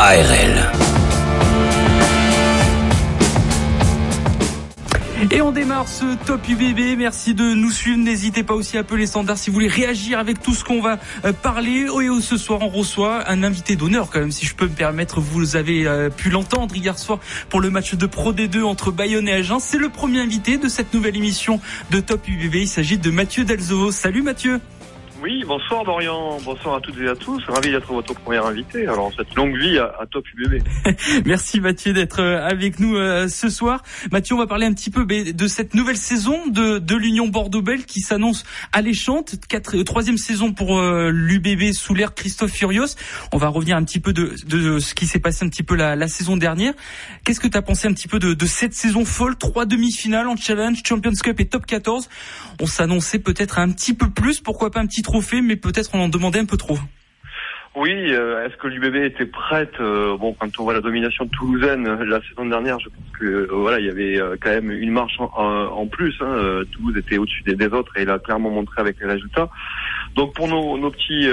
ARL. Et on démarre ce Top UBB. Merci de nous suivre. N'hésitez pas aussi à appeler standards si vous voulez réagir avec tout ce qu'on va euh, parler. Et oh, ce soir, on reçoit un invité d'honneur quand même, si je peux me permettre. Vous avez euh, pu l'entendre hier soir pour le match de Pro D2 entre Bayonne et Agen. C'est le premier invité de cette nouvelle émission de Top UBB. Il s'agit de Mathieu Delzo. Salut Mathieu. Oui, bonsoir Dorian, bonsoir à toutes et à tous. Ravi d'être votre premier invité. Alors cette longue vie à, Top UBB. Merci Mathieu d'être euh, avec nous euh, ce soir. Mathieu, on va parler un petit peu de cette nouvelle saison de, de l'Union Bordeaux-Bègles qui s'annonce alléchante. Quatre, euh, troisième saison pour l'UBB sous l'ère Christophe Furios. On va revenir un petit peu de, de ce qui s'est passé un petit peu la, la saison dernière. Qu'est-ce que tu as pensé un petit peu de, de cette saison folle? Trois demi-finales en Challenge, Champions Cup et Top 14. On s'annonçait peut-être un petit peu plus, pourquoi pas un petit trophée, mais peut-être on en demandait un peu trop. Oui, euh, est-ce que l'UBB était prête euh, Bon, quand on voit la domination toulousaine euh, la saison dernière, je pense que voilà, il y avait quand même une marche en, plus. Hein, Toulouse était au-dessus des, autres et il a clairement montré avec les résultats. Donc pour nos, nos petits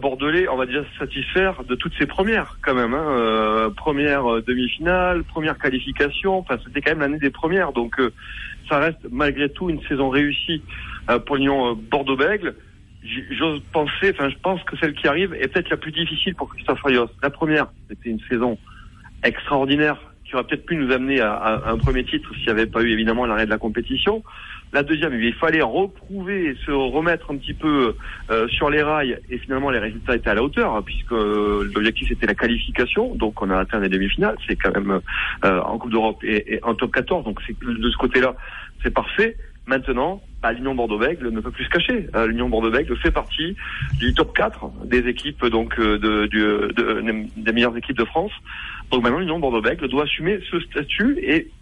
bordelais, on va déjà se satisfaire de toutes ces premières quand même. Hein, première demi-finale, première qualification. Enfin, c'était quand même l'année des premières. Donc ça reste malgré tout une saison réussie pour l'Union Bordeaux-Bègles j'ose penser, enfin je pense que celle qui arrive est peut-être la plus difficile pour Christophe Rios. La première, c'était une saison extraordinaire qui aurait peut-être pu nous amener à, un premier titre s'il n'y avait pas eu évidemment l'arrêt de la compétition. La deuxième, il fallait reprouver se remettre un petit peu euh, sur les rails et finalement les résultats étaient à la hauteur hein, puisque l'objectif c'était la qualification. Donc on a atteint les demi-finales, c'est quand même euh, en Coupe d'Europe et, et, en top 14. Donc de ce côté-là, c'est parfait. Maintenant, bah, l'Union Bordeaux-Bègles ne peut plus se cacher. Euh, L'Union Bordeaux-Bègles fait partie du top 4 des équipes donc euh, de, de, des meilleures équipes de France. Donc maintenant, l'Union Bordeaux-Bègles doit assumer ce statut et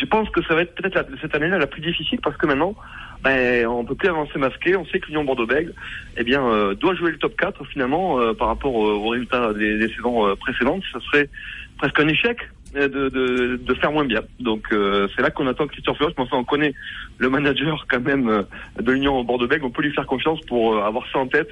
je pense que ça va être peut-être cette année-là la plus difficile parce que maintenant, ben, on peut plus avancer masqué. On sait que l'Union Bordeaux-Bègles, eh bien, euh, doit jouer le top 4 finalement par rapport aux résultats des, des saisons précédentes. Ce serait presque un échec de, de, de, faire moins bien. Donc euh, c'est là qu'on attend Christophe Furios. Mais enfin, on connaît le manager quand même euh, de l'Union Bordeaux-Bègles. On peut lui faire confiance pour euh, avoir ça en tête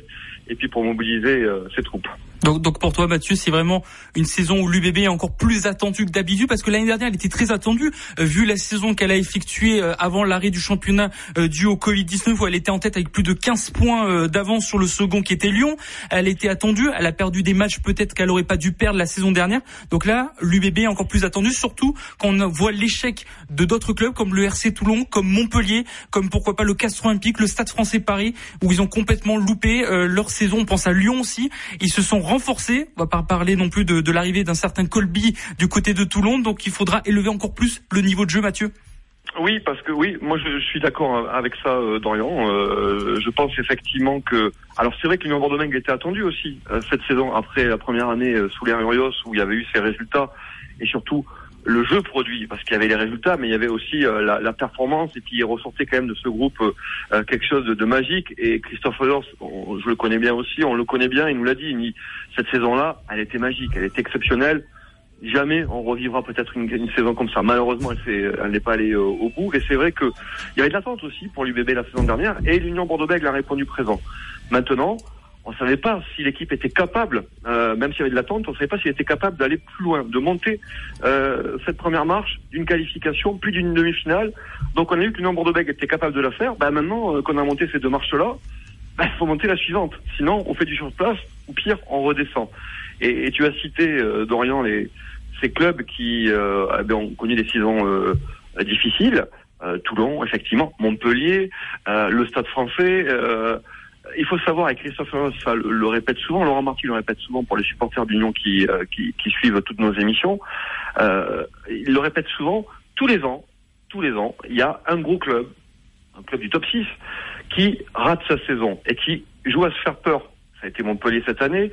et puis pour mobiliser ses troupes. Donc, donc pour toi, Mathieu, c'est vraiment une saison où l'UBB est encore plus attendu que d'habitude, parce que l'année dernière, elle était très attendue, euh, vu la saison qu'elle a effectuée euh, avant l'arrêt du championnat euh, dû au Covid-19, où elle était en tête avec plus de 15 points d'avance sur le second qui était Lyon. Elle était attendue, elle a perdu des matchs peut-être qu'elle aurait pas dû perdre la saison dernière. Donc là, l'UBB est encore plus attendue, surtout quand on voit l'échec de d'autres clubs comme le RC Toulon, comme Montpellier, comme pourquoi pas le Castro Olympique, le Stade Français Paris, où ils ont complètement loupé leur saison. On pense à Lyon aussi. Ils se sont renforcé. On va pas parler non plus de, l'arrivée d'un certain Colby du côté de Toulon. Donc il faudra élever encore plus le niveau de jeu, Mathieu. Oui, parce que oui, moi je, suis d'accord avec ça, euh, Dorian. Euh, je pense effectivement que, alors c'est vrai que l'Union bordeaux était attendu aussi euh, cette saison après la première année sous les où il y avait eu ces résultats et surtout le jeu produit, parce qu'il y avait les résultats, mais il y avait aussi euh, la, la, performance, et puis il ressortait quand même de ce groupe euh, euh, quelque chose de, de, magique. Et Christophe Rodors, je le connais bien aussi, on le connaît bien, il nous l'a dit, cette saison-là, elle était magique, elle était exceptionnelle. Jamais on revivra peut-être une, une, saison comme ça. Malheureusement, elle, n'est pas allée au bout. Et c'est vrai qu'il y avait de l'attente aussi pour l'UBB la saison dernière, et l'Union Bordeaux-Bègles a répondu présent. Maintenant, on savait pas si l'équipe était capable, euh, même s'il y avait de l'attente, on savait pas s'il était capable d'aller plus loin, de monter euh, cette première marche d'une qualification, puis d'une demi-finale. Donc on a vu que l'Union Bordeaux-Bègles était capable de la faire. Bah maintenant euh, qu'on a monté ces deux marches-là, bah, il faut monter la suivante. Sinon, on fait du sur place, ou pire, on redescend. Et, et tu as cité, euh, Dorian, les, ces clubs qui euh, eh ben, ont connu des saisons euh, difficiles. Toulon, effectivement, Montpellier, le Stade français il faut savoir, et Christophe ça le, répète souvent, Laurent Marty le répète souvent pour les supporters d'Union qui, euh, qui, qui, suivent toutes nos émissions, euh, il le répète souvent, tous les ans, tous les ans, il y a un gros club, un club du top 6, qui rate sa saison et qui joue à se faire peur. Ça a été Montpellier cette année,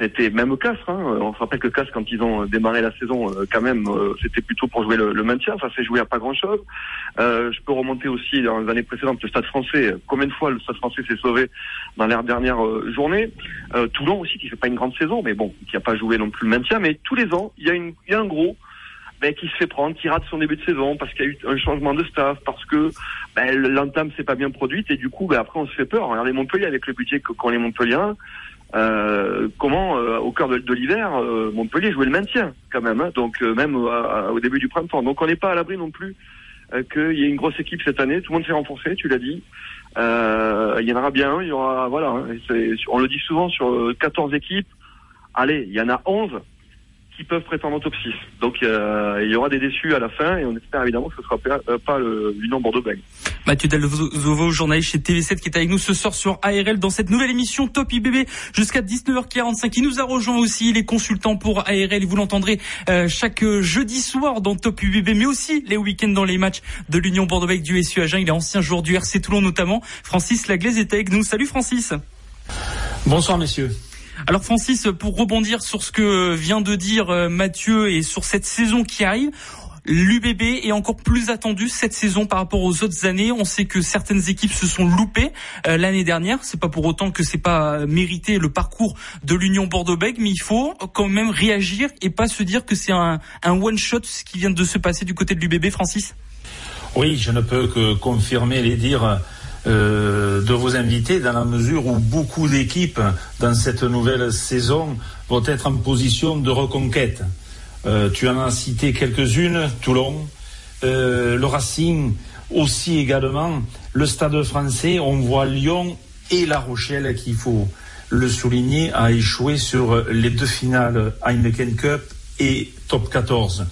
c'était même Castres. Hein. On se rappelle que Castres, quand ils ont démarré la saison, euh, quand même, euh, c'était plutôt pour jouer le, maintien. Ça s'est joué à pas grand-chose. Euh, je peux remonter aussi dans les années précédentes le Stade Français. Combien de fois le Stade Français s'est sauvé dans les dernières journées Toulon aussi, qui fait pas une grande saison, mais bon, qui a pas joué non plus le maintien. Mais tous les ans, il y a, il y a un gros ben, qui se fait prendre, qui rate son début de saison parce qu'il y a eu un changement de staff, parce que ben, l'entame s'est pas bien produite et du coup, ben, après on se fait peur. Regardez Montpellier avec le budget qu'ont les Montpelliens euh, comment au cœur de, l'hiver Montpellier jouait le maintien quand même, hein. donc même au début du printemps. Donc on n'est pas à l'abri non plus qu'il y ait une grosse équipe cette année. Tout le monde s'est renforcé, tu l'as dit. il y en aura bien, il y aura voilà. Hein. on le dit souvent sur 14 équipes. Allez, il y en a 11 peuvent prétendre au top 6. Donc il y aura des déçus à la fin et on espère évidemment que ce ne sera pas, euh, l'Union Bordeaux-Bègles. Mathieu Delvovo, journaliste chez TV7 qui est avec nous ce soir sur ARL dans cette nouvelle émission Top IBB jusqu'à 19h45. Il nous a rejoint aussi les consultants pour ARL. Vous l'entendrez euh, chaque jeudi soir dans Top IBB, mais aussi les week-ends dans les matchs de l'Union Bordeaux-Bègles du SU Agen. Il est ancien joueur du RC Toulon notamment. Francis Laglaise est avec nous. Salut Francis. Bonsoir messieurs. Alors Francis, pour rebondir sur ce que vient de dire euh, Mathieu et sur cette saison qui arrive, L'UBB est encore plus attendu cette saison par rapport aux autres années. On sait que certaines équipes se sont loupées euh, l'année dernière. C'est pas pour autant que c'est pas mérité le parcours de l'Union Bordeaux-Bègles, mais il faut quand même réagir et pas se dire que c'est un, un one shot ce qui vient de se passer du côté de l'UBB, Francis? Oui, je ne peux que confirmer les dires euh, de vos invités dans la mesure où beaucoup d'équipes dans cette nouvelle saison vont être en position de reconquête. Euh, tu en as cité quelques-unes, Toulon, euh, le Racing aussi également, le Stade français, on voit Lyon et La Rochelle qu'il faut le souligner, a échoué sur les deux finales Heineken Cup et Top 14.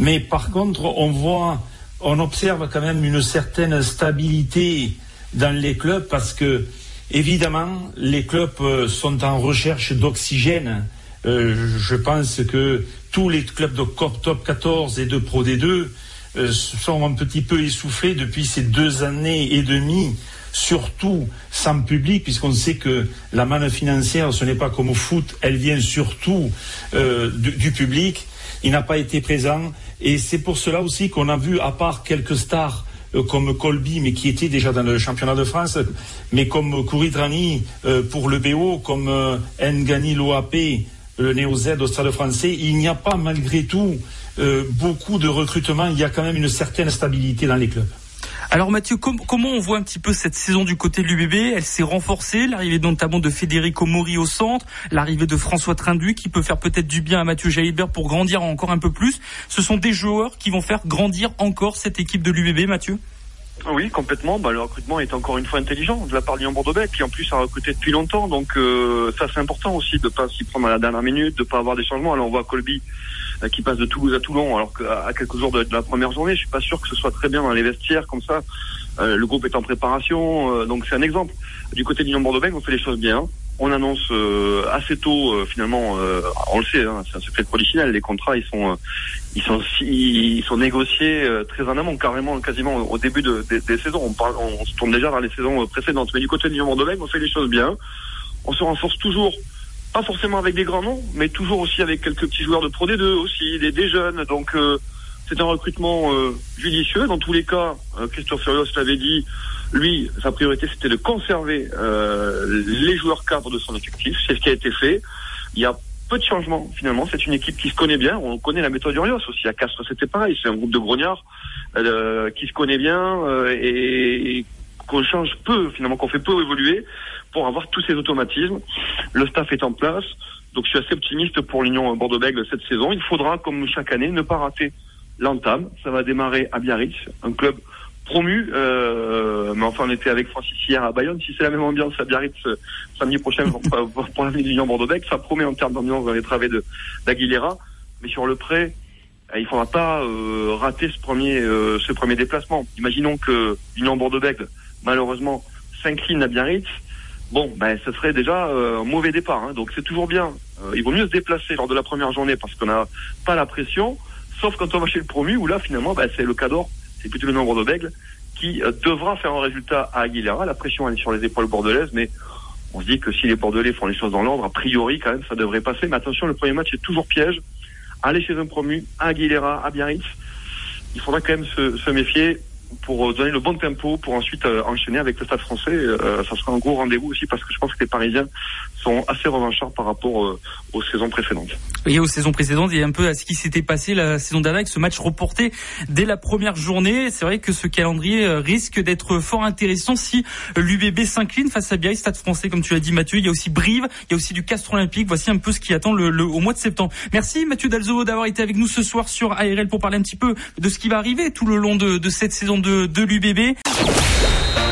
Mais par contre, on voit, on observe quand même une certaine stabilité dans les clubs parce que, évidemment, les clubs euh, sont en recherche d'oxygène. Euh, je pense que tous les clubs de Top 14 et de Pro D2 euh, sont un petit peu essoufflés depuis ces deux années et demie, surtout sans public, puisqu'on sait que la manne financière, ce n'est pas comme au foot, elle vient surtout du, public. Il n'a pas été présent. Et c'est pour cela aussi qu'on a vu, à part quelques stars comme Colby, mais qui était déjà dans le championnat de France, mais comme Kouridrani euh, pour le BO, comme euh, Ngani Loap, le Néo Z au Stade français, il n'y a pas malgré tout beaucoup de recrutement. Il y a quand même une certaine stabilité dans les clubs. Alors Mathieu, comment on voit un petit peu cette saison du côté de l'UBB Elle s'est renforcée, l'arrivée notamment de Federico Mori au centre, l'arrivée de François Trindu qui peut faire peut-être du bien à Mathieu Jalibert pour grandir encore un peu plus. Ce sont des joueurs qui vont faire grandir encore cette équipe de l'UBB, Mathieu? Oui, complètement. Bah, le recrutement est encore une fois intelligent de la part de Lyon bordeaux qui en plus a recruté depuis longtemps. Donc euh, ça c'est important aussi de pas s'y prendre à la dernière minute, de pas avoir des changements. Alors on voit Colby qui passe de Toulouse à Toulon, alors qu'à quelques jours de, la première journée, je suis pas sûr que ce soit très bien dans les vestiaires comme ça. Euh, le groupe est en préparation, donc c'est un exemple. Du côté de Lyon bordeaux on fait les choses bien on annonce euh, assez tôt euh, finalement euh, on le sait hein, c'est un secret de les contrats ils sont ils sont ils sont négociés très en amont carrément quasiment au début de, des, saisons on, parle, on se tourne déjà vers les saisons précédentes mais du côté de Lyon on fait les choses bien on se renforce toujours pas forcément avec des grands noms mais toujours aussi avec quelques petits joueurs de Pro D2 aussi des, des jeunes donc c'est un recrutement judicieux dans tous les cas Christophe Furios l'avait dit lui, sa priorité, c'était de conserver euh, les joueurs cadres de son effectif. C'est ce qui a été fait. Il y a peu de changements, finalement. C'est une équipe qui se connaît bien. On connaît la méthode Urios aussi. À Castres, c'était pareil. C'est un groupe de grognards euh, qui se connaît bien euh, et, qu'on change peu, finalement, qu'on fait peu évoluer pour avoir tous ces automatismes. Le staff est en place. Donc, je suis assez optimiste pour l'Union Bordeaux-Bègles cette saison. Il faudra, comme chaque année, ne pas rater l'entame. Ça va démarrer à Biarritz, un club promu. Euh, mais enfin, on était avec Francis hier à Bayonne. Si c'est la même ambiance à Biarritz euh, samedi prochain pour, pour l'avenir du Bordeaux-Bec, ça promet en termes d'ambiance dans les travées d'Aguilera. Mais sur le prêt, euh, il faudra pas euh, rater ce premier euh, ce premier déplacement. Imaginons que l'Union Bordeaux-Bec, malheureusement, s'incline à Biarritz. Bon, ben, ce serait déjà un mauvais départ. Hein. Donc c'est toujours bien. il vaut mieux se déplacer lors de la première journée parce qu'on n'a pas la pression. Sauf quand on va chez le promu où là finalement ben, c'est le cadeau c'est plutôt le nombre de Bègles qui euh, devra faire un résultat à Aguilera. La pression elle est sur les épaules bordelaises, mais on se dit que si les Bordelais font les choses dans l'ordre, a priori quand même ça devrait passer. Mais attention, le premier match est toujours piège. Aller chez un promu, à Aguilera, à Biarritz, il faudra quand même se, méfier. Pour donner le bon tempo pour ensuite enchaîner avec le Stade Français. ça sera un gros rendez-vous aussi parce que je pense que les Parisiens sont assez revanchards par rapport aux saisons précédentes. Et aux saisons précédentes, et un peu à ce qui s'était passé la saison dernière avec ce match reporté dès la première journée. C'est vrai que ce calendrier risque d'être fort intéressant si l'UBB s'incline face à Biarritz, Stade Français, comme tu l'as dit Mathieu. Il y a aussi Brive, il y a aussi du Castre Olympique. Voici un peu ce qui attend le, au mois de septembre. Merci Mathieu Dalzo d'avoir été avec nous ce soir sur ARL pour parler un petit peu de ce qui va arriver tout le long de, de cette saison de, de l'UBB.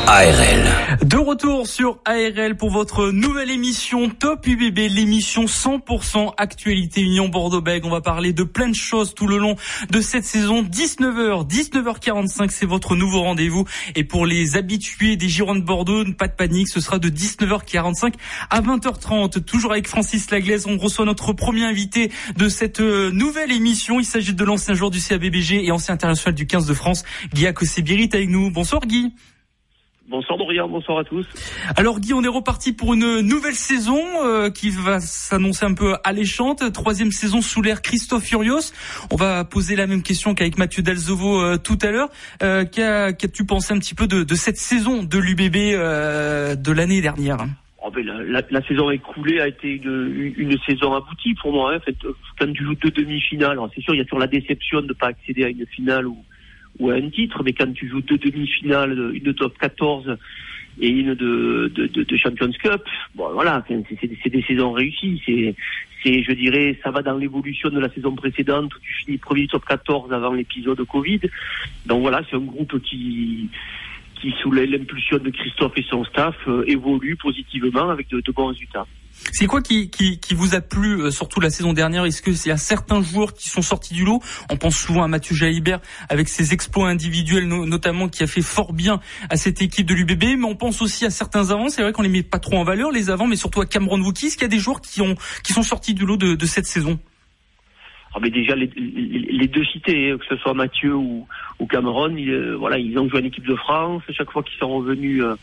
ARL. De retour sur ARL pour votre nouvelle émission Top UBB, l'émission 100% actualité Union Bordeaux-Bègles. On va parler de plein de choses tout le long de cette saison. 19h, 19h45, c'est votre nouveau rendez-vous. Et pour les habitués des Girons de Bordeaux, pas de panique, ce sera de 19h45 à 20h30. Toujours avec Francis Laglaise, on reçoit notre premier invité de cette euh, nouvelle émission. Il s'agit de l'ancien joueur du CABBG et ancien international du 15 de France, Guy Akosé-Birit avec nous. Bonsoir Guy. Bonsoir Dorian, bonsoir à tous. Alors Guy, on est reparti pour une nouvelle saison euh, qui va s'annoncer un peu alléchante. Troisième saison sous l'ère Christophe Furios. On va poser la même question qu'avec Mathieu Dalzovo euh, tout à l'heure. Euh, Qu'as-tu pensé un petit peu de, de cette saison de l'UBB euh, de l'année dernière? Oh ben, la, la, saison écoulée a été une, une saison aboutie pour moi. Hein. En fait, quand tu joues deux demi-finales, c'est sûr, il y a toujours la déception de ne pas accéder à une finale ou ou à un titre, mais quand tu joues deux demi-finales, une de top 14 et une de, de, de, Champions Cup, bon voilà, c'est des saisons réussies. C'est, c'est, je dirais, ça va dans l'évolution de la saison précédente où tu finis premier top 14 avant l'épisode Covid. Donc voilà, c'est un groupe qui qui sous l'impulsion de Christophe et son staff euh, évolue positivement avec de bons résultats. C'est quoi qui, qui, vous a plu, euh, surtout la saison dernière? Est-ce qu'il y a certains joueurs qui sont sortis du lot? On pense souvent à Mathieu Jalibert avec ses exploits individuels notamment qui a fait fort bien à cette équipe de l'UBB, mais on pense aussi à certains avants. C'est vrai qu'on les met pas trop en valeur les avants, mais surtout à Cameron Wookie. Est-ce qu'il y a des joueurs qui, ont, qui sont sortis du lot de, cette saison ah mais déjà les, deux cités, hein, que ce soit Mathieu ou, Cameron, ils, euh, voilà, ils ont joué en équipe de France. Chaque fois qu'ils sont revenus euh,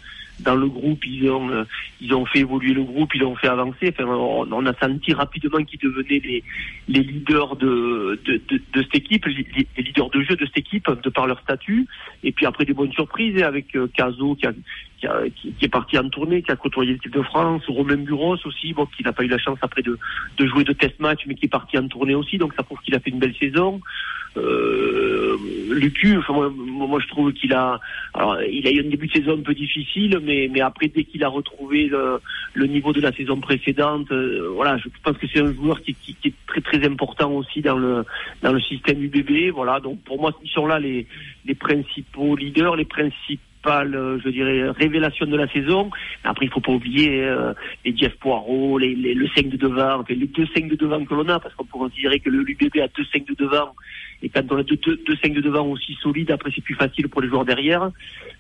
dans le groupe, ils ont euh, ils ont fait évoluer le groupe, ils l'ont fait avancer. Enfin, on, a senti rapidement qu'ils devenaient les, les leaders de, de, de, de cette équipe, les, les, leaders de jeu de cette équipe, de par leur statut. Et puis après des bonnes surprises avec euh, Caso qui, a, qui, a, qui, est parti en tournée, qui a côtoyé l'équipe de France, Romain Buros aussi, bon, qui n'a pas eu la chance après de, de jouer de test match, mais qui est parti en tournée aussi. Donc ça prouve qu'il a fait une belle saison. Euh, Lucu, enfin, moi, je trouve qu'il a, alors, il a eu un début de saison un peu difficile, mais, mais après dès qu'il a retrouvé le, le, niveau de la saison précédente, euh, voilà, je pense que c'est un joueur qui, qui, qui, est très très important aussi dans le dans le système UBB, voilà. Donc pour moi, ils sont là les les principaux leaders, les principaux je dirais, révélation de la saison. Après, il faut pas oublier euh, les Jeff Poirot, les, le 5 de devant, les deux 5 de devant que l'on a, parce qu'on peut considérer que le UBB a deux 5 de devant et quand on a deux, deux, deux 5 de devant aussi solides, après c'est plus facile pour les joueurs derrière.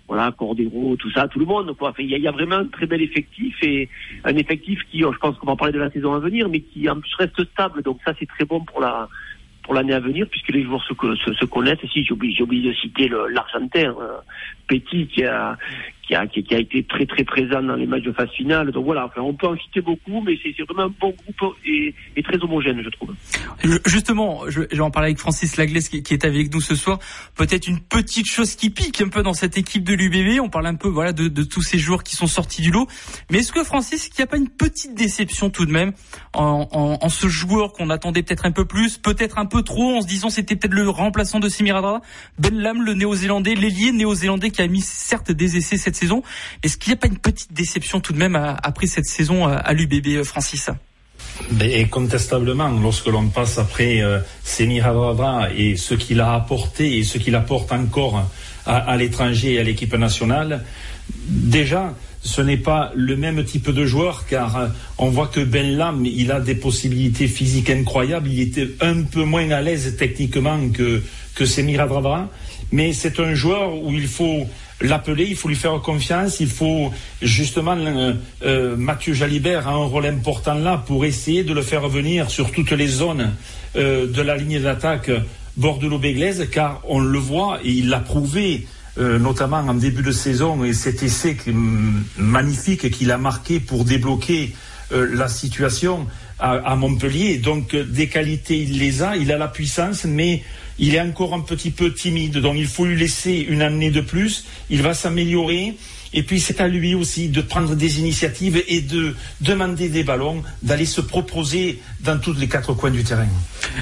Voilà, Cordero, tout ça, tout le monde. Il, y a, vraiment un très bel effectif et un effectif qui, je pense qu'on va parler de la saison à venir, mais qui en plus reste stable. Donc ça, c'est très bon pour la pour l'année à venir, puisque les joueurs se, se, se connaissent. Si j'ai oublié, oublié de citer l'Argentin, euh, Petit, qui a, qui a, été très très présent dans les matchs de phase finale. Donc voilà, on peut en citer beaucoup, mais c'est vraiment un bon groupe et, et, très homogène, je trouve. Justement, je, je vais en parler avec Francis Laglaise qui, est avec nous ce soir. Peut-être une petite chose qui pique un peu dans cette équipe de l'UBB. On parle un peu voilà de, tous ces joueurs qui sont sortis du lot. Mais est-ce que Francis, qu'il n'y a pas une petite déception tout de même en, ce joueur qu'on attendait peut-être un peu plus, peut-être un peu trop, en se disant c'était peut-être le remplaçant de Simiradra, Ben Lam, le néo-zélandais, l'ailier néo-zélandais qui a mis certes des essais cette Est-ce qu'il n'y a pas une petite déception tout de même après cette saison à l'UBB, euh, Francis? Et incontestablement, lorsque l'on passe après euh, et ce qu'il a apporté et ce qu'il apporte encore à, l'étranger et à l'équipe nationale, déjà, ce n'est pas le même type de joueur car euh, on voit que Ben Lam, il a des possibilités physiques incroyables. Il était un peu moins à l'aise techniquement que, que Semir mais c'est un joueur où il faut l'appeler, il faut lui faire confiance, il faut justement euh, euh, Mathieu Jalibert a un rôle important là pour essayer de le faire venir sur toutes les zones euh, de la ligne d'attaque Bordeaux-Béglaise, car on le voit et il l'a prouvé. notamment en début de saison et cet essai magnifique qu'il a marqué pour débloquer la situation à, Montpellier. Donc des qualités, il les a, il a la puissance, mais il est encore un petit peu timide. Donc il faut lui laisser une année de plus. Il va s'améliorer. Et puis c'est à lui aussi de prendre des initiatives et de demander des ballons, d'aller se proposer dans tous les quatre coins du terrain.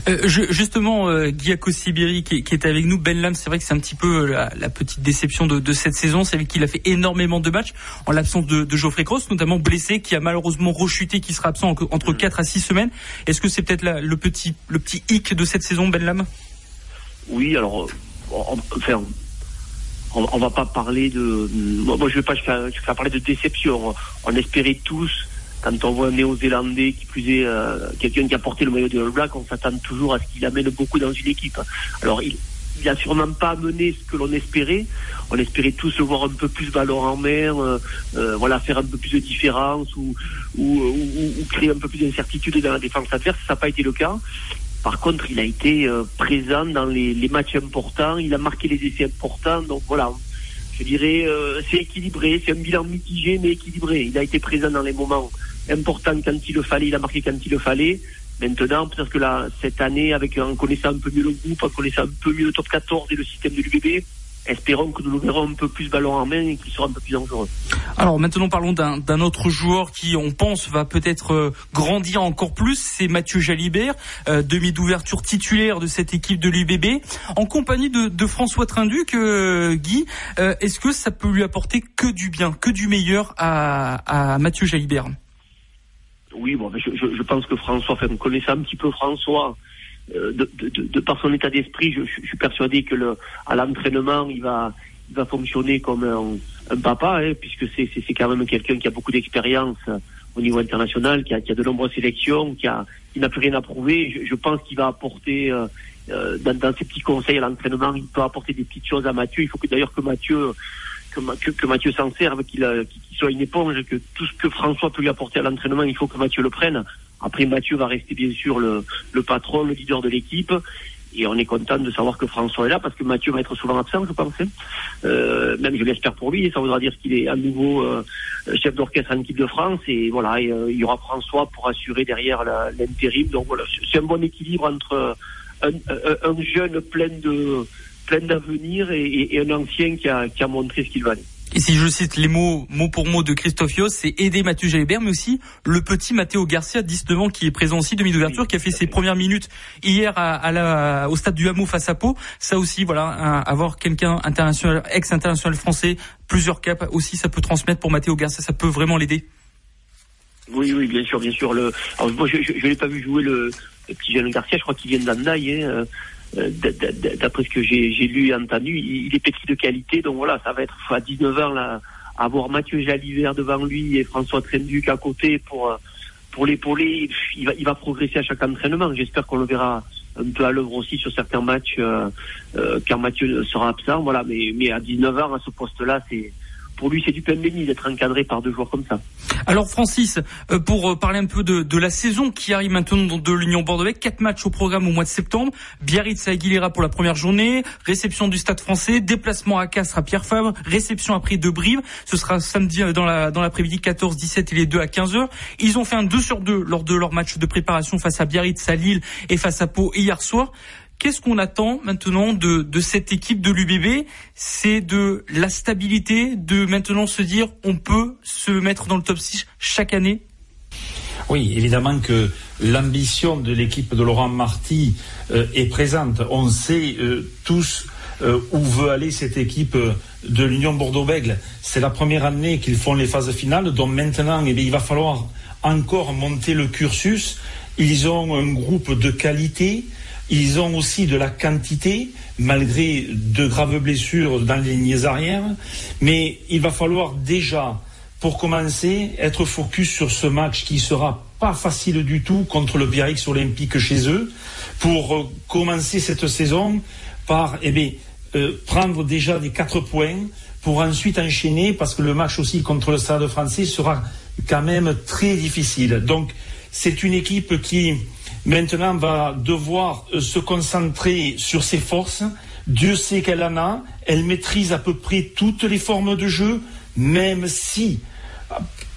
Euh, justement, euh, Sibiri qui, qui, est avec nous, Ben Lam, c'est vrai que c'est un petit peu la, petite déception de, cette saison, c'est qu'il a fait énormément de matchs en l'absence de, Geoffrey Cross, notamment blessé, qui a malheureusement rechuté, qui sera absent entre 4 à 6 semaines. Est-ce que c'est peut-être le petit, le petit hic de cette saison, Ben Lam? Oui, alors, euh, enfin, on, va pas parler de. Moi, je vais pas jusqu'à parler de déception. On espérait tous, quand on voit un Néo-Zélandais qui plus est euh, quelqu'un qui a porté le maillot de All Black, on s'attend toujours à ce qu'il amène beaucoup dans une équipe. Alors, il, il a sûrement pas amené ce que l'on espérait. On espérait tous voir un peu plus ballon en mer, euh, euh, voilà, faire un peu plus de différence ou, ou créer un peu plus d'incertitude dans la défense adverse. Ça n'a pas été le cas. Par contre, il a été euh, présent dans les, matchs importants, il a marqué les essais importants, donc voilà, je dirais euh, c'est équilibré, c'est un bilan mitigé mais équilibré. Il a été présent dans les moments importants quand il le fallait, il a marqué quand il le fallait. Maintenant, peut-être que là, cette année, avec en connaissant un peu mieux le groupe, en connaissant un peu mieux le top 14 et le système de l'UBB, espérons que nous le verrons un peu plus ballon en main et qu'il sera un peu plus dangereux. Alors maintenant parlons d'un autre joueur qui on pense va peut-être euh, grandir encore plus, c'est Mathieu Jalibert, euh, demi d'ouverture titulaire de cette équipe de l'UBB, en compagnie de, François Trinduc, euh, Guy, est-ce que ça peut lui apporter que du bien, que du meilleur à, à Mathieu Jalibert? Oui, bon, je, je, pense que François, enfin, connaissant un petit peu François, de, de, de, par son état d'esprit, je, je, suis persuadé que le, à l'entraînement, il va, il va fonctionner comme un, un papa, hein, puisque c'est, c'est, quand même quelqu'un qui a beaucoup d'expérience euh, au niveau international, qui a, qui a de nombreuses sélections, qui, a, qui n'a plus rien à prouver. Je, je pense qu'il va apporter, euh, euh, dans, dans, ses petits conseils à l'entraînement, il peut apporter des petites choses à Mathieu. Il faut que d'ailleurs que Mathieu que, que, Mathieu s'en serve, qu'il, qu'il soit une éponge, que tout ce que François peut lui apporter à l'entraînement, il faut que Mathieu le prenne. Après, Mathieu va rester bien sûr le, le patron, le leader de l'équipe. Et on est content de savoir que François est là parce que Mathieu va être souvent absent, je pense. Hein. Euh, même je l'espère pour lui. Et ça voudra dire qu'il est à nouveau euh, chef d'orchestre en équipe de France. Et voilà, euh, il y aura François pour assurer derrière l'intérim. Donc voilà, c'est un bon équilibre entre un, un, jeune plein de plein d'avenir et, et, un ancien qui a, qui a montré ce qu'il valait. Et si je cite les mots mot pour mot de Christophe Yos, c'est aider Mathieu Jalibert, mais aussi le petit Matteo Garcia, 19 ans, qui est présent aussi, demi d'ouverture, qui a fait ses premières minutes hier à, la, au stade du Hameau face à Pau. Ça aussi, voilà, avoir quelqu'un international, ex-international français, plusieurs caps aussi, ça peut transmettre pour Matteo Garcia, ça peut vraiment l'aider. Oui, oui, bien sûr, bien sûr. Le, alors, moi, je ne l'ai pas vu jouer le, petit jeune Garcia, je crois qu'il vient d'Andaï. Hein, euh, d'après ce que j'ai lu et entendu, il est petit de qualité. Donc voilà, ça va être à 19 ans là, avoir Mathieu Jalivert devant lui et François Trenduc à côté pour euh, pour l'épauler. Il va, il va progresser à chaque entraînement. J'espère qu'on le verra un peu à l'œuvre aussi sur certains matchs euh, euh, quand Mathieu sera absent. Voilà, mais mais à 19 ans à ce poste-là, c'est pour lui, c'est du pain béni d'être encadré par deux joueurs comme ça. Alors Francis, euh, pour euh, parler un peu de, la saison qui arrive maintenant de l'Union Bordeaux, quatre matchs au programme au mois de septembre. Biarritz à Aguilera pour la première journée, réception du Stade Français, déplacement à Castres à Pierre Fabre, réception après de Brive. Ce sera samedi euh, dans la dans l'après-midi 14-17 et les deux à 15h. Ils ont fait un 2 sur 2 lors de leur match de préparation face à Biarritz, à Lille et face à Pau hier soir. Qu'est-ce qu'on attend maintenant de, cette équipe de l'UBB C'est de la stabilité, de maintenant se dire on peut se mettre dans le top 6 chaque année? Oui, évidemment que l'ambition de l'équipe de Laurent Marty euh, est présente. On sait euh, tous euh, où veut aller cette équipe de l'Union Bordeaux-Bègle. C'est la première année qu'ils font les phases finales, donc maintenant eh il va falloir encore monter le cursus. Ils ont un groupe de qualité, ils ont aussi de la quantité, malgré de graves blessures dans les lignes arrières. Mais il va falloir déjà, pour commencer, être focus sur ce match qui sera pas facile du tout contre le Biarritz Olympique chez eux, pour euh, commencer cette saison par eh bien, euh, prendre déjà des quatre points, pour ensuite enchaîner, parce que le match aussi contre le Stade français sera quand même très difficile. Donc c'est une équipe qui maintenant va devoir euh, se concentrer sur ses forces. Dieu sait qu'elle en a. Elle maîtrise à peu près toutes les formes de jeu, même si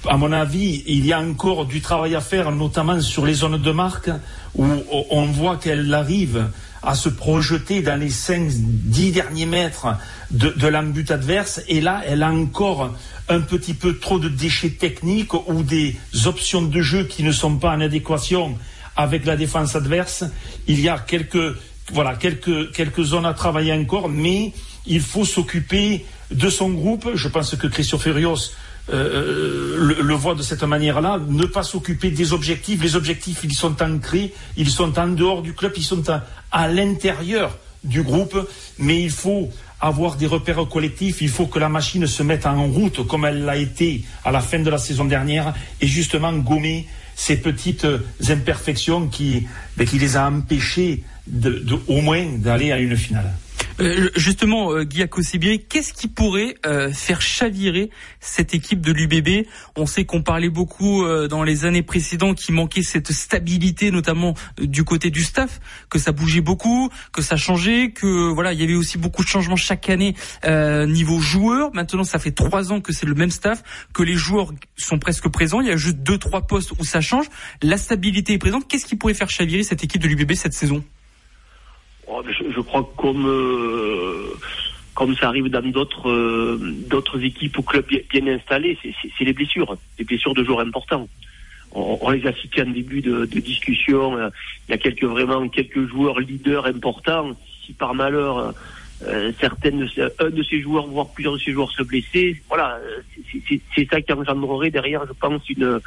à mon avis, il y a encore du travail à faire, notamment sur les zones de marque, où on voit qu'elle arrive à se projeter dans les 5-10 derniers mètres de, de adverse. Et là, elle a encore un petit peu trop de déchets techniques ou des options de jeu qui ne sont pas en adéquation avec la défense adverse. Il y a quelques, voilà, zones à travailler encore, mais il faut s'occuper de son groupe. Je pense que Christophe Furios euh, le, le, voit de cette manière-là, ne pas s'occuper des objectifs. Les objectifs, ils sont ancrés, ils sont en dehors du club, ils sont à l'intérieur du groupe, mais il faut avoir des repères collectifs, il faut que la machine se mette en route comme elle l'a été à la fin de la saison dernière et justement gommer ces petites imperfections qui, ben, qui les a empêchés de, au moins d'aller à une finale. Euh, justement, euh, Guy qu'est-ce qui pourrait euh, faire chavirer cette équipe de l'UBB On sait qu'on parlait beaucoup euh, dans les années précédentes qu'il manquait cette stabilité, notamment du côté du staff, que ça bougeait beaucoup, que ça changeait, que voilà, il y avait aussi beaucoup de changements chaque année niveau joueurs. Maintenant, ça fait trois ans que c'est le même staff, que les joueurs sont presque présents. Il y a juste deux trois postes où ça change. La stabilité est présente. Qu'est-ce qui pourrait faire chavirer cette équipe de l'UBB cette saison? Oh, je, crois que comme euh, comme ça arrive dans d'autres euh, d'autres équipes ou clubs bien, installés, c'est les blessures, les blessures de joueurs importants. On, les a cités en début de, discussion. Il y a quelques vraiment quelques joueurs leaders importants. Si par malheur certaines, un de ces joueurs, voire plusieurs de ces joueurs se blessaient, voilà, c'est ça qui engendrerait derrière, je pense, une,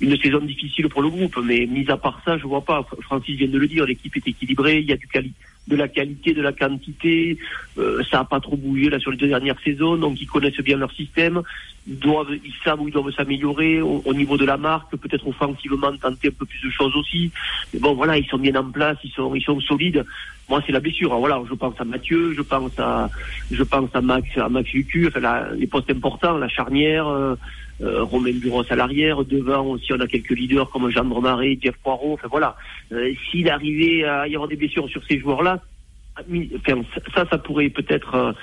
une saison difficile pour le groupe. Mais mis à part ça, je vois pas. Francis vient de le dire, l'équipe est équilibrée, il y a du qualité de la qualité, de la quantité. Euh, ça n'a pas trop bougé là sur les deux dernières saisons, donc ils connaissent bien leur système. Ils doivent, ils savent où ils doivent s'améliorer au, niveau de la marque, peut-être offensivement tenter un peu plus de choses aussi. Mais bon, voilà, ils sont bien en place, ils sont, ils sont solides. Moi, c'est la blessure. voilà, je pense à Mathieu, je pense à, je pense à Max, à Max Lucu, enfin, les postes importants, la charnière. Euh, euh, Romain Buros à l'arrière, devant aussi on a quelques leaders comme Jean Marais, Jeff Poirot, enfin voilà. Euh, s'il arrivait à y avoir des blessures sur ces joueurs-là, ça, ça pourrait peut-être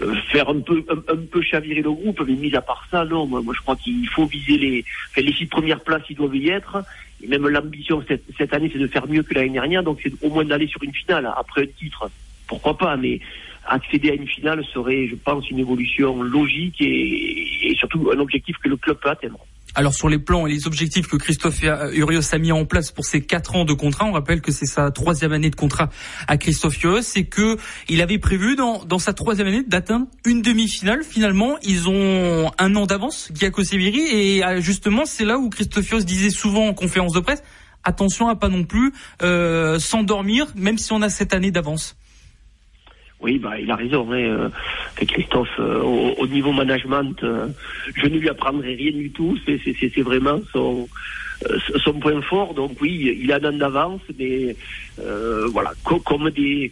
euh, faire un peu, un, peu chavirer le groupe, mais mis à part ça, non. Moi, moi je crois qu'il faut viser les, les six premières places, ils doivent y être. Et même l'ambition cette, année, c'est de faire mieux que l'année dernière, donc c'est au moins d'aller sur une finale après un titre. Pourquoi pas, mais accéder à une finale serait, je pense, une évolution logique et surtout un objectif que le club peut atteindre. Alors sur les plans et les objectifs que Christophe Urios a mis en place pour ses quatre ans de contrat, on rappelle que c'est sa troisième année de contrat à Christophe Urios, c'est que il avait prévu dans, dans sa troisième année d'atteindre une demi-finale. Finalement, ils ont un an d'avance, Giacomo Severi, et euh, justement c'est là où Christophe Urios disait souvent en conférence de presse attention à pas non plus euh, s'endormir, même si on a cette année d'avance. Oui, bah, il a raison. Hein, euh, Christophe, euh, au, niveau management, euh, je ne lui apprendrai rien du tout. C'est vraiment son, point fort. Donc oui, il a un an d'avance, mais voilà, comme des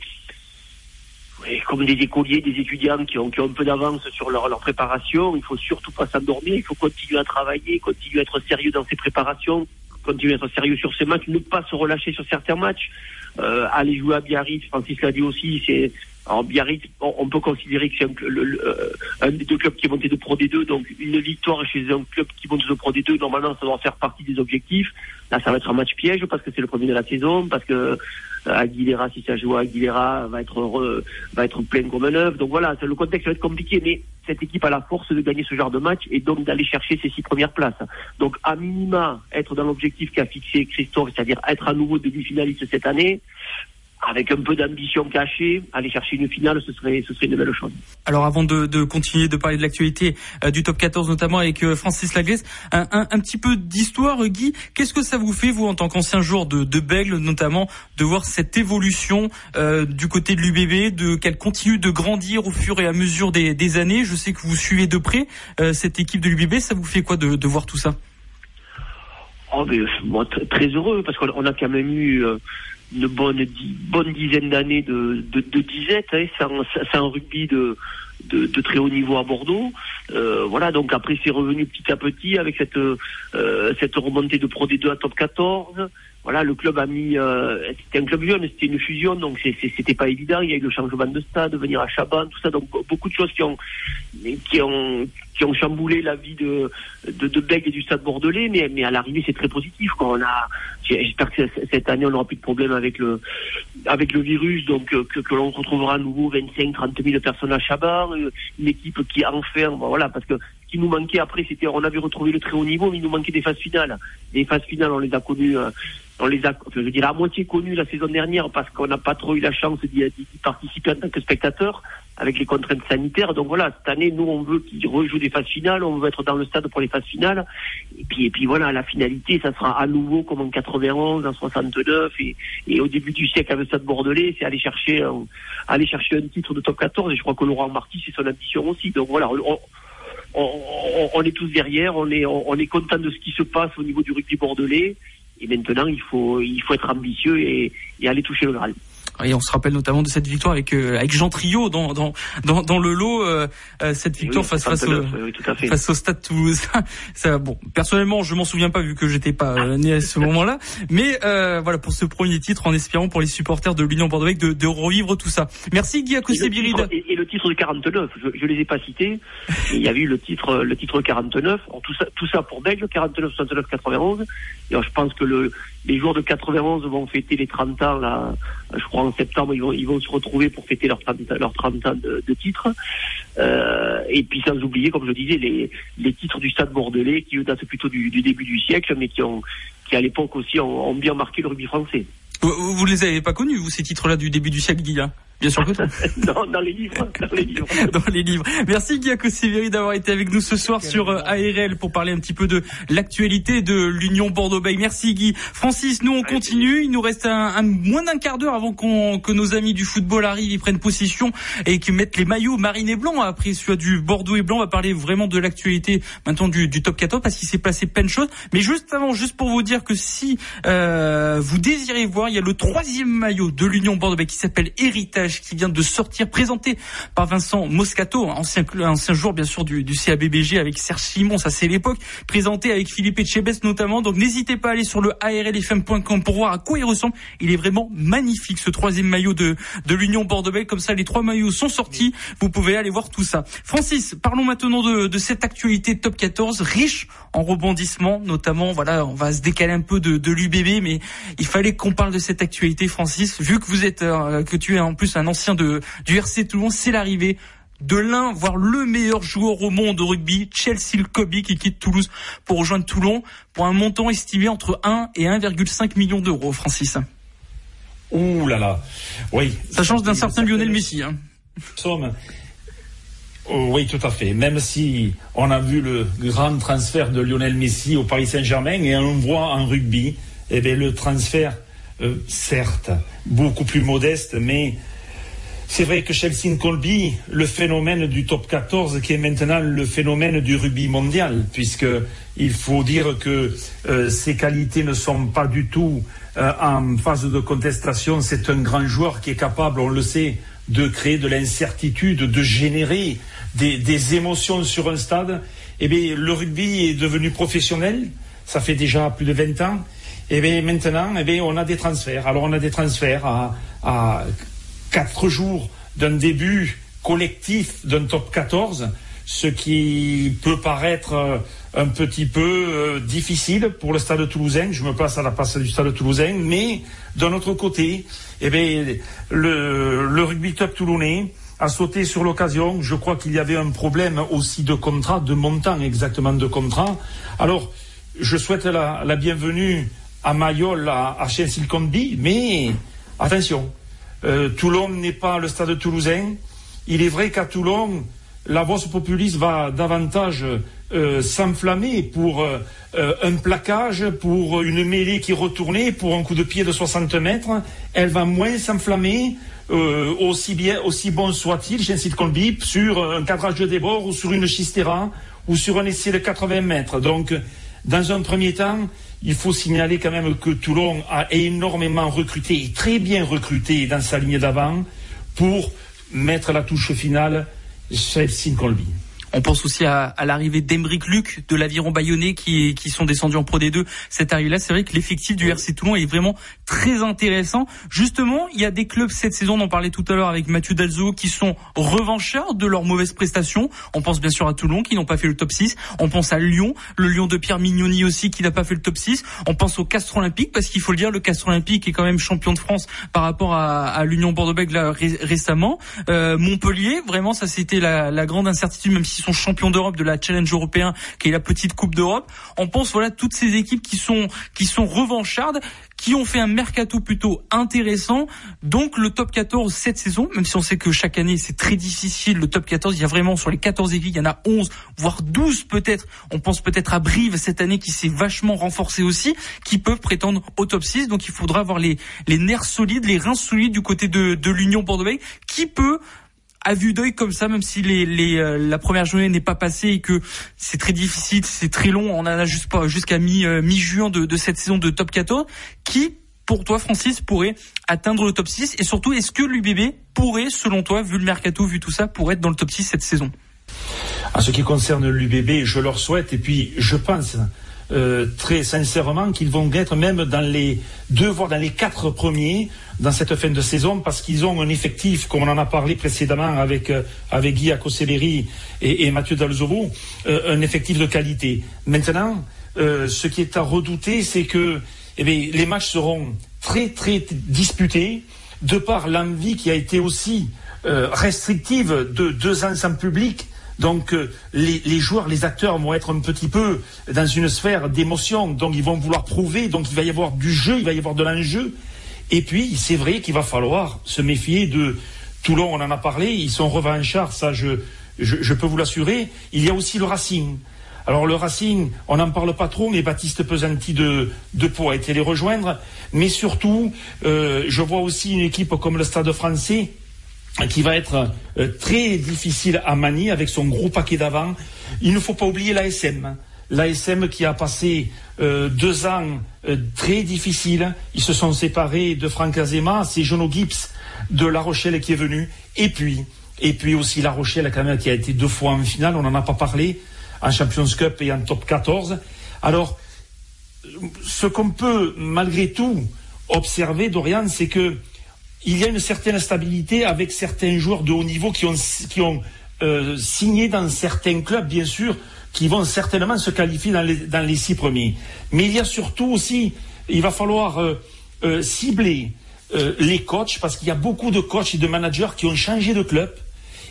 comme des écoliers, des étudiants qui ont, un peu d'avance sur leur, préparation, il faut surtout pas s'endormir, il faut continuer à travailler, continuer à être sérieux dans ses préparations, continuer à être sérieux sur ses matchs, ne pas se relâcher sur certains matchs. Aller jouer à Biarritz, Francis l'a dit aussi, c'est alors Biarritz, on, peut considérer que c'est un, euh, un, des deux clubs qui est monté de Pro D2, donc une victoire chez un club qui monte de Pro D2, normalement ça doit faire partie des objectifs. Là, ça va être un match piège parce que c'est le premier de la saison, parce que euh, Aguilera, si ça joue à Aguilera, va être heureux, va être plein comme un œuf. Donc voilà, le contexte va être compliqué, mais cette équipe a la force de gagner ce genre de match et donc d'aller chercher ces six premières places. Donc à minima, être dans l'objectif qu'a fixé Christophe, c'est-à-dire être à nouveau demi-finaliste cette année, avec un peu d'ambition cachée, aller chercher une finale, ce serait, ce serait une belle chose. Alors avant de, de continuer de parler de l'actualité euh, du top 14, notamment avec euh, Francis Laglaise, un, un, un, petit peu d'histoire, Guy. Qu'est-ce que ça vous fait, vous, en tant qu'ancien joueur de, de Bègle, notamment, de voir cette évolution euh, du côté de l'UBB, de qu'elle continue de grandir au fur et à mesure des, des années? Je sais que vous suivez de près euh, cette équipe de l'UBB. Ça vous fait quoi de, de voir tout ça? Oh, mais, moi, très heureux, parce qu'on a quand même eu une bonne, bonne dizaine d'années de, de, de disette. Hein, c'est un, rugby de, de, très haut niveau à Bordeaux. Euh, voilà, donc après c'est revenu petit à petit avec cette euh, cette remontée de Pro D2 à top 14 voilà, le club a mis, euh, c'était un club jeune, c'était une fusion, donc c'était pas évident. Il y a eu le changement de stade, venir à Chaban, tout ça, donc beaucoup de choses qui ont, qui ont, qui ont chamboulé la vie de, de, de Bègue et du stade bordelais, mais, à l'arrivée c'est très positif. On a, j'espère que cette année on n'aura plus de problème avec le, avec le virus, donc que, l'on retrouvera à nouveau 25, 30 000 personnes à Chaban, une équipe qui enferme, voilà, parce que ce qui nous manquait après, c'était, on avait retrouvé le très haut niveau, mais il nous manquait des phases finales. Les phases finales, on les a connues on les a, je veux dire, à moitié connus la saison dernière parce qu'on n'a pas trop eu la chance d'y participer en tant que spectateur avec les contraintes sanitaires. Donc voilà, cette année, nous, on veut qu'ils rejouent des phases finales, on veut être dans le stade pour les phases finales. Et puis, et puis voilà, la finalité, ça sera à nouveau comme en 91, en 69 et, au début du siècle avec le stade bordelais, c'est aller chercher, un, aller chercher un titre de top 14. Et je crois que Laurent Marty, c'est son ambition aussi. Donc voilà, on, on, est tous derrière, on est, on, est content de ce qui se passe au niveau du rugby bordelais. Et maintenant, il faut, il faut être ambitieux et, et aller toucher le Graal. Et on se rappelle notamment de cette victoire avec euh, avec Jean Trio dans dans dans, dans le lot euh, euh cette victoire face face au, face au Stade Toulouse. Ça bon, personnellement, je m'en souviens pas vu que j'étais pas euh, né à ce moment-là, mais euh, voilà pour ce premier titre en espérant pour les supporters de l'Union Bordeaux de, de revivre tout ça. Merci Guy Akoussé-Birida. Et, et, le titre de 49, je, je les ai pas cités. il y a eu le titre le titre 49, tout ça tout ça pour Bègle 49 69 91. Et je pense que le les joueurs de 91 vont fêter les 30 ans là, je crois en septembre, ils vont, ils vont se retrouver pour fêter leurs 30, leurs 30 ans de, titres. Euh, et puis sans oublier, comme je disais, les, les titres du Stade Bordelais qui datent plutôt du, début du siècle, mais qui ont qui à l'époque aussi ont, ont, bien marqué le rugby français. Vous, vous les avez pas connus, vous, ces titres-là du début du siècle, hein Bien sûr que non, dans les livres. Dans les livres. dans les livres. Merci Giaco Severi d'avoir été avec nous ce soir sur euh, ARL pour parler un petit peu de l'actualité de l'Union Bordeaux-Bègles. Merci Guy. Francis, nous on continue. Il nous reste un, un moins d'un quart d'heure avant qu'on que nos amis du football arrivent, ils prennent possession et qu'ils mettent les maillots marine et blanc. Après celui du Bordeaux et blanc, on va parler vraiment de l'actualité maintenant du, du top 14 parce qu'il s'est passé plein de choses. Mais juste avant, juste pour vous dire que si euh, vous désirez voir, il y a le troisième maillot de l'Union Bordeaux-Bègles qui s'appelle Héritage qui vient de sortir, présenté par Vincent Moscato, ancien, ancien joueur bien sûr du, CABBG avec Serge Simon, ça c'est l'époque, présenté avec Philippe Etchebest notamment. Donc n'hésitez pas à aller sur le arlfm.com pour voir à quoi il ressemble. Il est vraiment magnifique ce troisième maillot de, de l'Union bordeaux Comme ça, les trois maillots sont sortis. Vous pouvez aller voir tout ça. Francis, parlons maintenant de, cette actualité top 14, riche en rebondissements, notamment. Voilà, on va se décaler un peu de, de l'UBB, mais il fallait qu'on parle de cette actualité, Francis, vu que vous êtes, euh, que tu es en plus un un ancien de, du RC Toulon, c'est l'arrivée de l'un, voire le meilleur joueur au monde de rugby, Chelsea Kobe, qui quitte Toulouse pour rejoindre Toulon pour un montant estimé entre 1 et 1,5 million d'euros, Francis. Ouh là là, oui. Ça change d'un certain Lionel Messi. Hein. Somme. Oh, oui, tout à fait. Même si on a vu le grand transfert de Lionel Messi au Paris Saint-Germain et on voit en rugby, eh bien, le transfert, euh, certes, beaucoup plus modeste, mais c'est vrai que Chelsea Colby, le phénomène du top 14, qui est maintenant le phénomène du rugby mondial, puisque il faut dire que euh, ses qualités ne sont pas du tout euh, en phase de contestation. C'est un grand joueur qui est capable, on le sait, de créer de l'incertitude, de générer des, émotions sur un stade. Eh bien, le rugby est devenu professionnel. Ça fait déjà plus de 20 ans. Et eh bien, maintenant, eh bien, on a des transferts. Alors, on a des transferts à quatre jours d'un début collectif d'un top 14, ce qui peut paraître euh, un petit peu euh, difficile pour le stade toulousain. Je me place à la place du stade toulousain, mais d'un autre côté, eh bien, le, rugby club toulonnais a sauté sur l'occasion. Je crois qu'il y avait un problème aussi de contrat, de montant exactement de contrat. Alors, je souhaite la, la bienvenue à Mayol, à, à mais attention, euh, Toulon n'est pas le stade toulousain. Il est vrai qu'à Toulon, la voix populiste va davantage euh, s'enflammer pour euh, un plaquage, pour une mêlée qui retournait, pour un coup de pied de 60 mètres. Elle va moins s'enflammer, aussi bien, aussi bon soit-il, j'incite qu'on bip, sur un cadrage de débord ou sur une chistera ou sur un essai de 80 mètres. Donc, dans un premier temps, il faut signaler quand même que Toulon a énormément recruté, et très bien recruté dans sa ligne d'avant, pour mettre la touche finale Chelsea Colby. On pense aussi à, à l'arrivée d'Emeric Luc de l'Aviron Bayonnais qui, qui sont descendus en Pro D2. Cette arrivée-là, c'est vrai que l'effectif du RC Toulon est vraiment très intéressant. Justement, il y a des clubs cette saison, on en parlait tout à l'heure avec Mathieu Dalzo, qui sont revanchards de leurs mauvaises prestations. On pense bien sûr à Toulon qui n'ont pas fait le top 6. On pense à Lyon, le Lyon de Pierre Mignoni aussi qui n'a pas fait le top 6. On pense au Castre Olympique parce qu'il faut le dire, le Castre Olympique est quand même champion de France par rapport à, à l'Union Bordeaux-Bègles récemment. Euh, Montpellier, vraiment, ça c'était la, la grande incertitude, même si sont champions d'Europe de la Challenge européen, qui est la petite Coupe d'Europe. On pense voilà toutes ces équipes qui sont qui sont revanchardes, qui ont fait un mercato plutôt intéressant. Donc le top 14 cette saison, même si on sait que chaque année c'est très difficile, le top 14, il y a vraiment sur les 14 équipes, il y en a 11, voire 12 peut-être. On pense peut-être à Brive cette année qui s'est vachement renforcé aussi, qui peuvent prétendre au top 6. Donc il faudra avoir les, les nerfs solides, les reins solides du côté de, de l'Union Bordeaux, qui peut à vue d'œil comme ça, même si les, les euh, la première journée n'est pas passée et que c'est très difficile, c'est très long, on en a juste pas jusqu'à mi euh, mi juin de, de cette saison de top 14, qui pour toi, Francis, pourrait atteindre le top 6 Et surtout, est-ce que l'UBB pourrait, selon toi, vu le mercato, vu tout ça, pourrait être dans le top 6 cette saison? À ce qui concerne l'UBB, je leur souhaite, et puis je pense euh, très sincèrement qu'ils vont être même dans les deux, voire dans les quatre premiers dans cette fin de saison parce qu'ils ont un effectif, comme on en a parlé précédemment avec, euh, avec Guy et, Mathieu Dalzovo, euh, un effectif de qualité. Maintenant, euh, ce qui est à redouter, c'est que eh les matchs seront très très disputés de par l'envie qui a été aussi restrictive de deux ans sans public donc les, joueurs, les acteurs vont être un petit peu dans une sphère d'émotion, donc ils vont vouloir prouver, donc il va y avoir du jeu, il va y avoir de l'enjeu. Et puis c'est vrai qu'il va falloir se méfier de Toulon, on en a parlé, ils sont revanchards, ça je, je, peux vous l'assurer. Il y a aussi le Racing. Alors le Racing, on n'en parle pas trop, mais Baptiste Pesanti de, de Pau a été les rejoindre. Mais surtout, euh, je vois aussi une équipe comme le Stade français qui va être euh, très difficile à manier avec son gros paquet d'avant. Il ne faut pas oublier l'ASM. L'ASM qui a passé euh, deux ans euh, très difficiles. Ils se sont séparés de Franck Azema, c'est Jono Gibbs de La Rochelle qui est venu. Et puis, aussi La Rochelle qui a été deux fois en finale, on n'en a pas parlé, en Champions Cup et en top 14. Alors, ce qu'on peut malgré tout observer, Dorian, c'est que il y a une certaine stabilité avec certains joueurs de haut niveau qui ont, qui ont euh, signé dans certains clubs, bien sûr, qui vont certainement se qualifier dans les, six premiers. Mais il y a surtout aussi, il va falloir euh, euh, cibler les coachs, parce qu'il y a beaucoup de coachs et de managers qui ont changé de club.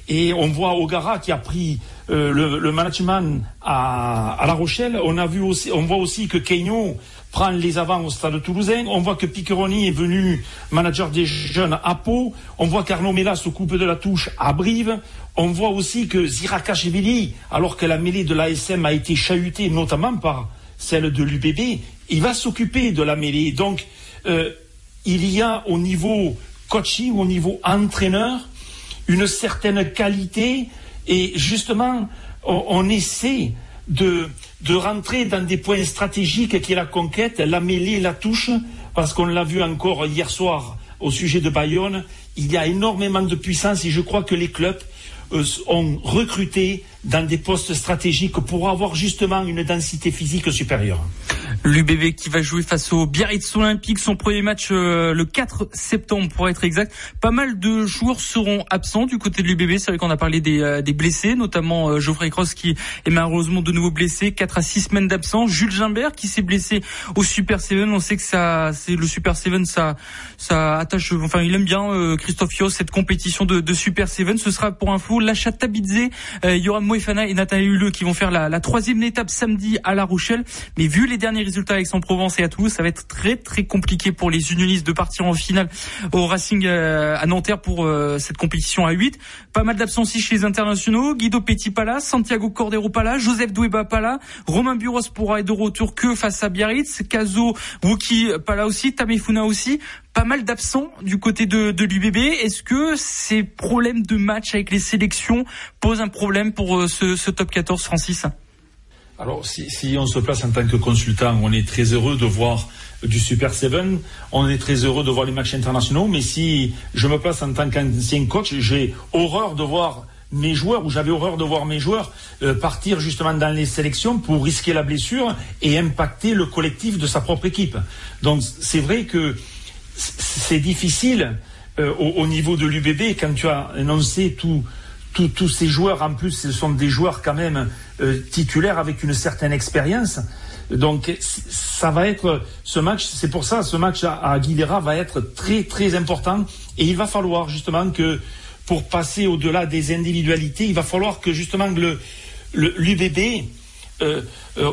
Et on voit Ogara qui a pris le, management à, La Rochelle. On a vu aussi, on voit aussi que Kenyon prend les avants au stade toulousain. On voit que Piccheroni est venu manager des jeunes à Pau. On voit qu'Arnaud Mella s'occupe de la touche à Brive. On voit aussi que Zirakashvili, alors que la mêlée de l'ASM a été chahutée notamment par celle de l'UBB, il va s'occuper de la mêlée. Donc, euh, il y a au niveau coaching, au niveau entraîneur, une certaine qualité et justement, on, essaie de, rentrer dans des points stratégiques qui la conquête, la mêlée, la touche, parce qu'on l'a vu encore hier soir au sujet de Bayonne, il y a énormément de puissance et je crois que les clubs ont recruté dans des postes stratégiques pour avoir justement une densité physique supérieure. L'UBB qui va jouer face au Biarritz Olympique, son premier match euh, le 4 septembre pour être exact. Pas mal de joueurs seront absents du côté de l'UBB. C'est vrai qu'on a parlé des, euh, des blessés, notamment euh, Geoffrey Cross qui est malheureusement de nouveau blessé. 4 à 6 semaines d'absence. Jules Gimbert qui s'est blessé au Super Seven. On sait que ça, c'est le Super Seven, ça, ça attache. Enfin, il aime bien Christophe Yos cette compétition de, de Super Seven. Ce sera pour info l'achat Tabidze, Yoram Moefana et Nathalie Huleux qui vont faire la, la troisième étape samedi à La Rochelle. Mais vu les derniers résultats avec son Provence et à Toulouse, ça va être très très compliqué pour les unionistes de partir en finale au Racing euh, à Nanterre pour euh, cette compétition à 8. Pas mal d'absences chez les internationaux. Guido Petit pas là, Santiago Cordero pas là, Joseph Doueba pas là, Romain Buros pourra être de retour que face à Biarritz, Kazo Wuki pas là aussi, Tamefuna aussi pas mal d'absents du côté de, de l'UBB. Est-ce que ces problèmes de match avec les sélections posent un problème pour euh, ce, ce top 14, Francis? Alors, si, on se place en tant que consultant, on est très heureux de voir du Super 7, on est très heureux de voir les matchs internationaux, mais si je me place en tant qu'ancien coach, j'ai horreur de voir mes joueurs, ou j'avais horreur de voir mes joueurs euh, partir justement dans les sélections pour risquer la blessure et impacter le collectif de sa propre équipe. Donc c'est vrai que c'est difficile euh, au, niveau de l'UBB quand tu as énoncé tous ces joueurs. En plus, ce sont des joueurs quand même euh, titulaires avec une certaine expérience. Donc ça va être ce match, c'est pour ça ce match à, Aguilera va être très très important et il va falloir justement que pour passer au-delà des individualités, il va falloir que justement le l'UBB euh, euh,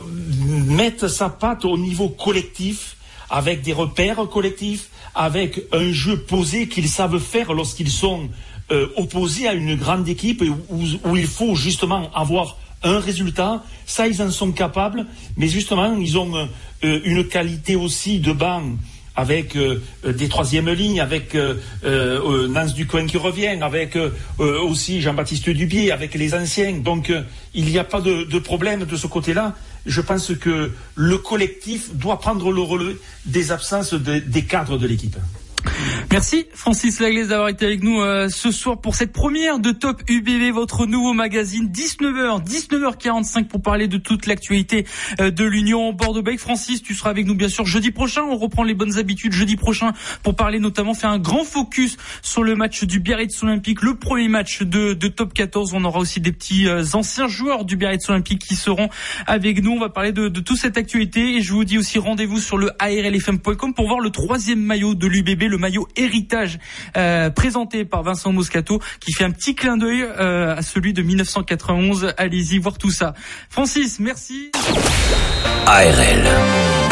mette sa patte au niveau collectif avec des repères collectifs, avec un jeu posé qu'ils savent faire lorsqu'ils sont euh, opposés à une grande équipe où, il faut justement avoir un résultat. Ça, ils en sont capables, mais justement, ils ont euh, une qualité aussi de banc avec euh, des troisièmes lignes, avec euh, Nance Ducoin qui revient, avec aussi Jean-Baptiste Dubier, avec les anciens. Donc il n'y a pas de, problème de ce côté-là. Je pense que le collectif doit prendre le relevé des absences des cadres de l'équipe. Merci Francis Laglaise d'avoir été avec nous euh, ce soir pour cette première de Top UBB, votre nouveau magazine. 19h, 19h45 pour parler de toute l'actualité euh, de l'Union Bordeaux-Bègles. Francis, tu seras avec nous bien sûr jeudi prochain. On reprend les bonnes habitudes jeudi prochain pour parler notamment, faire un grand focus sur le match du Biarritz Olympique, le premier match de, de Top 14. On aura aussi des petits euh, anciens joueurs du Biarritz Olympique qui seront avec nous. On va parler de, de toute cette actualité et je vous dis aussi rendez-vous sur le ARLFM.com pour voir le troisième maillot de l'UBB, le maillot héritage euh, présenté par Vincent Moscato qui fait un petit clin d'œil euh, à celui de 1991. Allez-y voir tout ça. Francis, merci. ARL.